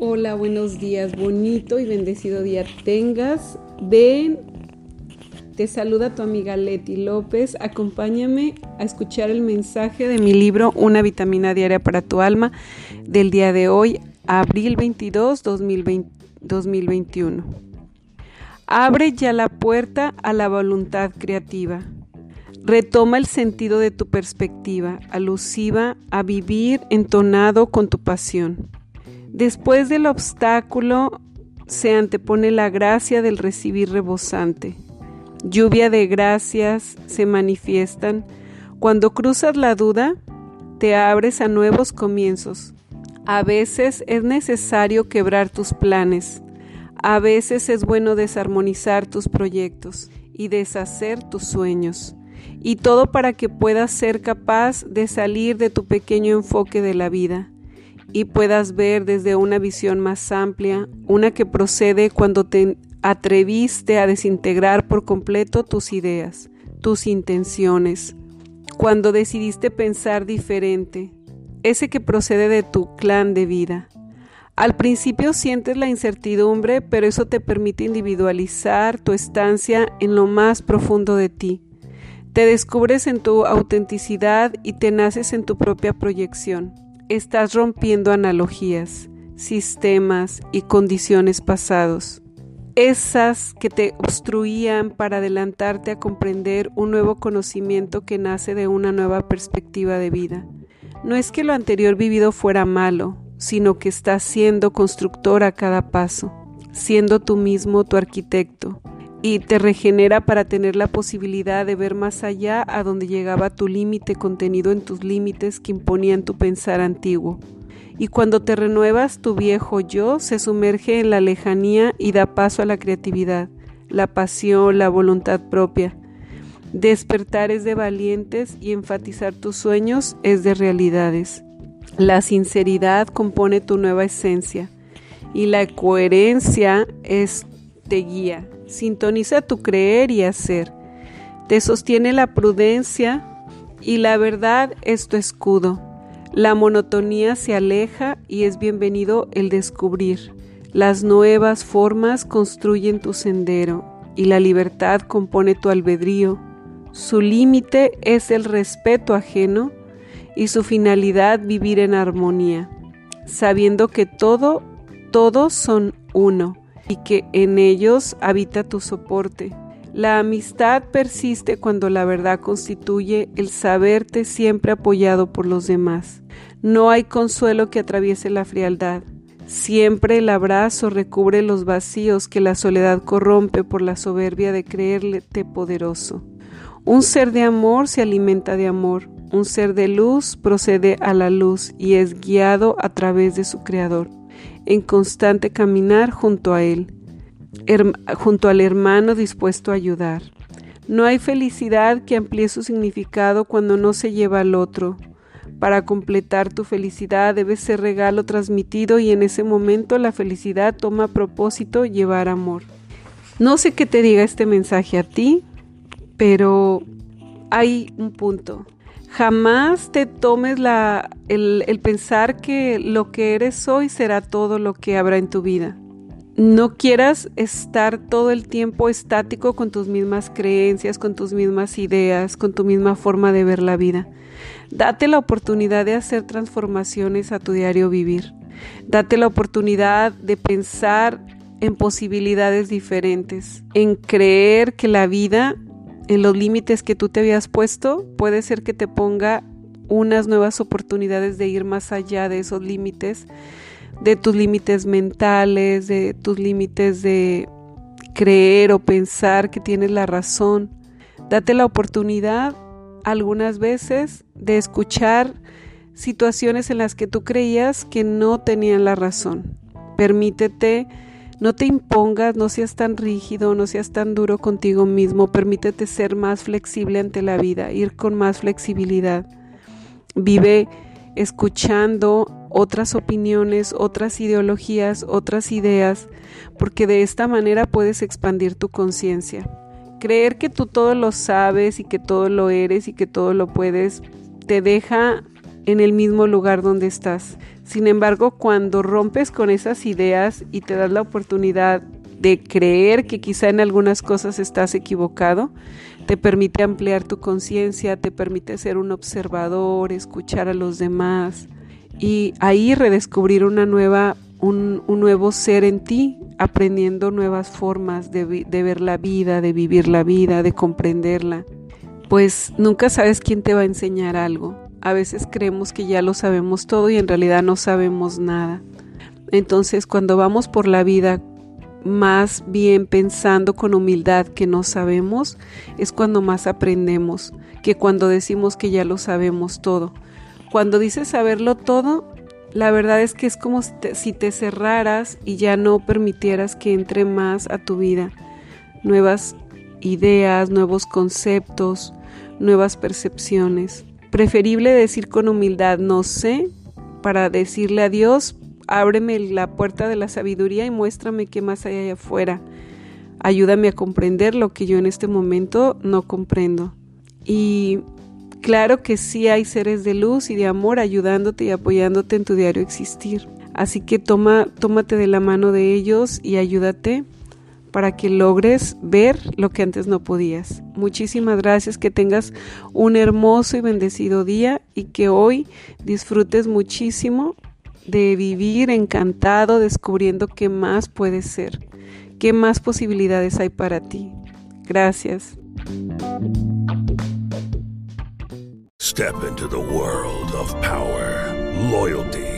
Hola, buenos días, bonito y bendecido día tengas. Ven, te saluda tu amiga Leti López. Acompáñame a escuchar el mensaje de mi libro Una vitamina diaria para tu alma del día de hoy, abril 22, 2021. Abre ya la puerta a la voluntad creativa. Retoma el sentido de tu perspectiva, alusiva a vivir entonado con tu pasión. Después del obstáculo se antepone la gracia del recibir rebosante. Lluvia de gracias se manifiestan. Cuando cruzas la duda, te abres a nuevos comienzos. A veces es necesario quebrar tus planes. A veces es bueno desarmonizar tus proyectos y deshacer tus sueños. Y todo para que puedas ser capaz de salir de tu pequeño enfoque de la vida y puedas ver desde una visión más amplia, una que procede cuando te atreviste a desintegrar por completo tus ideas, tus intenciones, cuando decidiste pensar diferente, ese que procede de tu clan de vida. Al principio sientes la incertidumbre, pero eso te permite individualizar tu estancia en lo más profundo de ti. Te descubres en tu autenticidad y te naces en tu propia proyección estás rompiendo analogías, sistemas y condiciones pasados, esas que te obstruían para adelantarte a comprender un nuevo conocimiento que nace de una nueva perspectiva de vida. No es que lo anterior vivido fuera malo, sino que estás siendo constructor a cada paso, siendo tú mismo tu arquitecto, y te regenera para tener la posibilidad de ver más allá a donde llegaba tu límite contenido en tus límites que imponían tu pensar antiguo. Y cuando te renuevas, tu viejo yo se sumerge en la lejanía y da paso a la creatividad, la pasión, la voluntad propia. Despertar es de valientes y enfatizar tus sueños es de realidades. La sinceridad compone tu nueva esencia y la coherencia es te guía. Sintoniza tu creer y hacer. Te sostiene la prudencia y la verdad es tu escudo. La monotonía se aleja y es bienvenido el descubrir. Las nuevas formas construyen tu sendero y la libertad compone tu albedrío. Su límite es el respeto ajeno y su finalidad vivir en armonía, sabiendo que todo, todos son uno y que en ellos habita tu soporte. La amistad persiste cuando la verdad constituye el saberte siempre apoyado por los demás. No hay consuelo que atraviese la frialdad. Siempre el abrazo recubre los vacíos que la soledad corrompe por la soberbia de creerte poderoso. Un ser de amor se alimenta de amor. Un ser de luz procede a la luz y es guiado a través de su Creador en constante caminar junto a Él, junto al hermano dispuesto a ayudar. No hay felicidad que amplíe su significado cuando no se lleva al otro. Para completar tu felicidad debe ser regalo transmitido y en ese momento la felicidad toma propósito llevar amor. No sé qué te diga este mensaje a ti, pero hay un punto. Jamás te tomes el, el pensar que lo que eres hoy será todo lo que habrá en tu vida. no quieras estar todo el tiempo estático con tus mismas creencias, con tus mismas ideas, con tu misma forma de ver la vida. Date la oportunidad de hacer transformaciones a tu diario vivir. Date la oportunidad de pensar en posibilidades diferentes, en creer que la vida, en los límites que tú te habías puesto, puede ser que te ponga unas nuevas oportunidades de ir más allá de esos límites, de tus límites mentales, de tus límites de creer o pensar que tienes la razón. Date la oportunidad algunas veces de escuchar situaciones en las que tú creías que no tenían la razón. Permítete, no te impongas, no seas tan rígido, no seas tan duro contigo mismo, permítete ser más flexible ante la vida, ir con más flexibilidad. Vive escuchando otras opiniones, otras ideologías, otras ideas, porque de esta manera puedes expandir tu conciencia. Creer que tú todo lo sabes y que todo lo eres y que todo lo puedes te deja en el mismo lugar donde estás. Sin embargo, cuando rompes con esas ideas y te das la oportunidad de creer que quizá en algunas cosas estás equivocado, te permite ampliar tu conciencia, te permite ser un observador, escuchar a los demás y ahí redescubrir una nueva, un, nuevo ser en ti, aprendiendo nuevas formas de, de ver la vida, de vivir la vida, de comprenderla. Pues nunca sabes quién te va a enseñar algo a veces creemos que ya lo sabemos todo y en realidad no sabemos nada. Entonces cuando vamos por la vida más bien pensando con humildad que no sabemos, es cuando más aprendemos que cuando decimos que ya lo sabemos todo. Cuando dices saberlo todo, la verdad es que es como si te, cerraras y ya no permitieras que entre más a tu vida nuevas ideas, nuevos conceptos, nuevas percepciones. Preferible decir con humildad no sé para decirle a Dios, ábreme la puerta de la sabiduría y muéstrame qué más hay allá afuera. Ayúdame a comprender lo que yo en este momento no comprendo. Y claro que sí hay seres de luz y de amor ayudándote y apoyándote en tu diario existir. Así que toma, tómate de la mano de ellos y ayúdate para que logres ver lo que antes no podías. Muchísimas gracias, que tengas un hermoso y bendecido día y que hoy disfrutes muchísimo de vivir encantado descubriendo qué más puedes ser, qué más posibilidades hay para ti. Gracias. Step into the world of power, loyalty